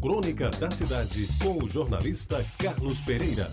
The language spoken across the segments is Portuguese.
Crônica da Cidade, com o jornalista Carlos Pereira.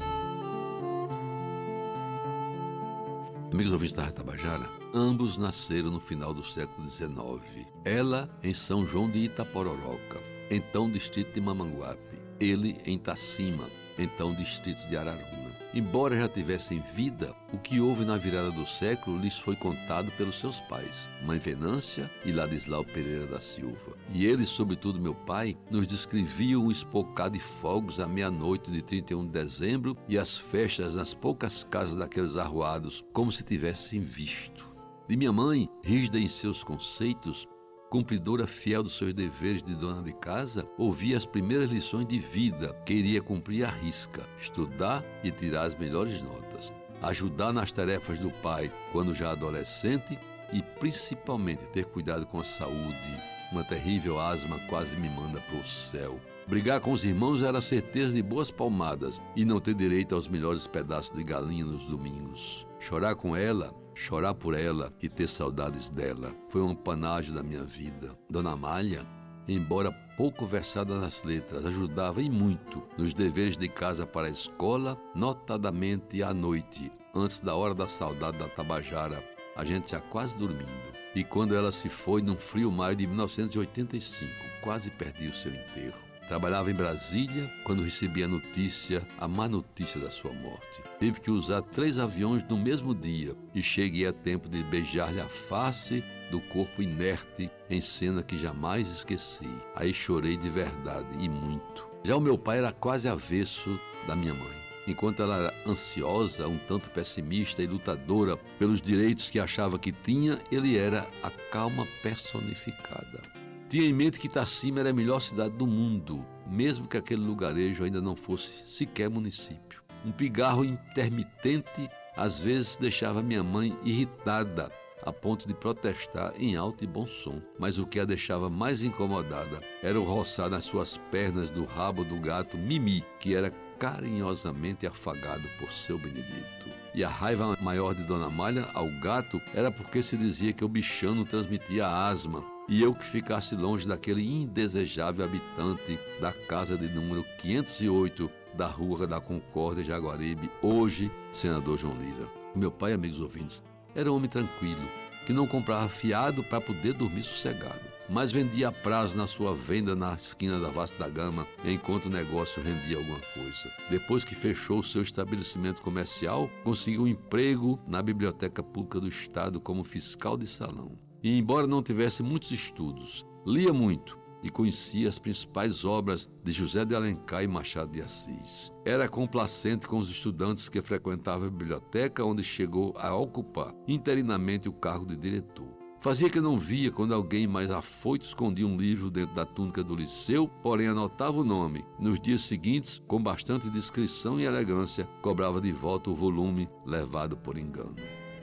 Amigos ouvintes da Tabajara, ambos nasceram no final do século XIX. Ela em São João de Itapororoca, então distrito de Mamanguape. Ele em Tacima, então distrito de Araruna. Embora já tivessem vida, o que houve na virada do século lhes foi contado pelos seus pais, Mãe Venância e Ladislau Pereira da Silva. E eles, sobretudo meu pai, nos descreviam o espocado de fogos à meia-noite de 31 de dezembro e as festas nas poucas casas daqueles arruados, como se tivessem visto. De minha mãe, rígida em seus conceitos, cumpridora fiel dos seus deveres de dona de casa, ouvia as primeiras lições de vida que iria cumprir à risca, estudar e tirar as melhores notas, ajudar nas tarefas do pai quando já adolescente e principalmente ter cuidado com a saúde. Uma terrível asma quase me manda para o céu. Brigar com os irmãos era certeza de boas palmadas e não ter direito aos melhores pedaços de galinha nos domingos. Chorar com ela chorar por ela e ter saudades dela. Foi um panágio da minha vida. Dona Malha, embora pouco versada nas letras, ajudava e muito nos deveres de casa para a escola, notadamente à noite, antes da hora da saudade da Tabajara, a gente já quase dormindo. E quando ela se foi, num frio maio de 1985, quase perdi o seu enterro. Trabalhava em Brasília quando recebi a notícia, a má notícia da sua morte. Tive que usar três aviões no mesmo dia e cheguei a tempo de beijar-lhe a face do corpo inerte em cena que jamais esqueci. Aí chorei de verdade e muito. Já o meu pai era quase avesso da minha mãe. Enquanto ela era ansiosa, um tanto pessimista e lutadora pelos direitos que achava que tinha, ele era a calma personificada. Tinha em mente que Tacima era a melhor cidade do mundo, mesmo que aquele lugarejo ainda não fosse sequer município. Um pigarro intermitente às vezes deixava minha mãe irritada a ponto de protestar em alto e bom som. Mas o que a deixava mais incomodada era o roçar nas suas pernas do rabo do gato Mimi, que era carinhosamente afagado por seu Benedito. E a raiva maior de Dona Malha ao gato era porque se dizia que o bichano transmitia asma e eu que ficasse longe daquele indesejável habitante da casa de número 508 da Rua da Concórdia, Jaguaribe, hoje senador João Lira. Meu pai, amigos ouvintes, era um homem tranquilo, que não comprava fiado para poder dormir sossegado, mas vendia a prazo na sua venda na esquina da Vasta da Gama, enquanto o negócio rendia alguma coisa. Depois que fechou seu estabelecimento comercial, conseguiu um emprego na Biblioteca Pública do Estado como fiscal de salão. E, embora não tivesse muitos estudos, lia muito e conhecia as principais obras de José de Alencar e Machado de Assis. Era complacente com os estudantes que frequentavam a biblioteca, onde chegou a ocupar interinamente o cargo de diretor. Fazia que não via quando alguém mais afoito escondia um livro dentro da túnica do liceu, porém anotava o nome. Nos dias seguintes, com bastante discrição e elegância, cobrava de volta o volume levado por engano.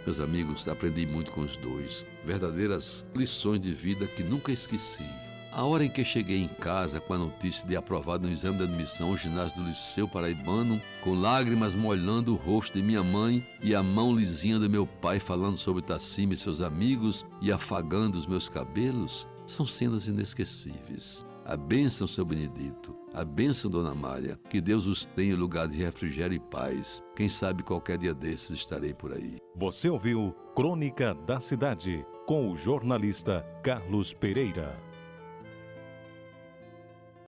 Meus amigos, aprendi muito com os dois, verdadeiras lições de vida que nunca esqueci. A hora em que cheguei em casa com a notícia de aprovado no exame de admissão ao ginásio do Liceu Paraibano, com lágrimas molhando o rosto de minha mãe e a mão lisinha do meu pai falando sobre Tacima e seus amigos e afagando os meus cabelos, são cenas inesquecíveis. A bênção, seu Benedito. A bênção, Dona Malha. Que Deus os tenha em lugar de refrigério e paz. Quem sabe qualquer dia desses estarei por aí. Você ouviu Crônica da Cidade com o jornalista Carlos Pereira.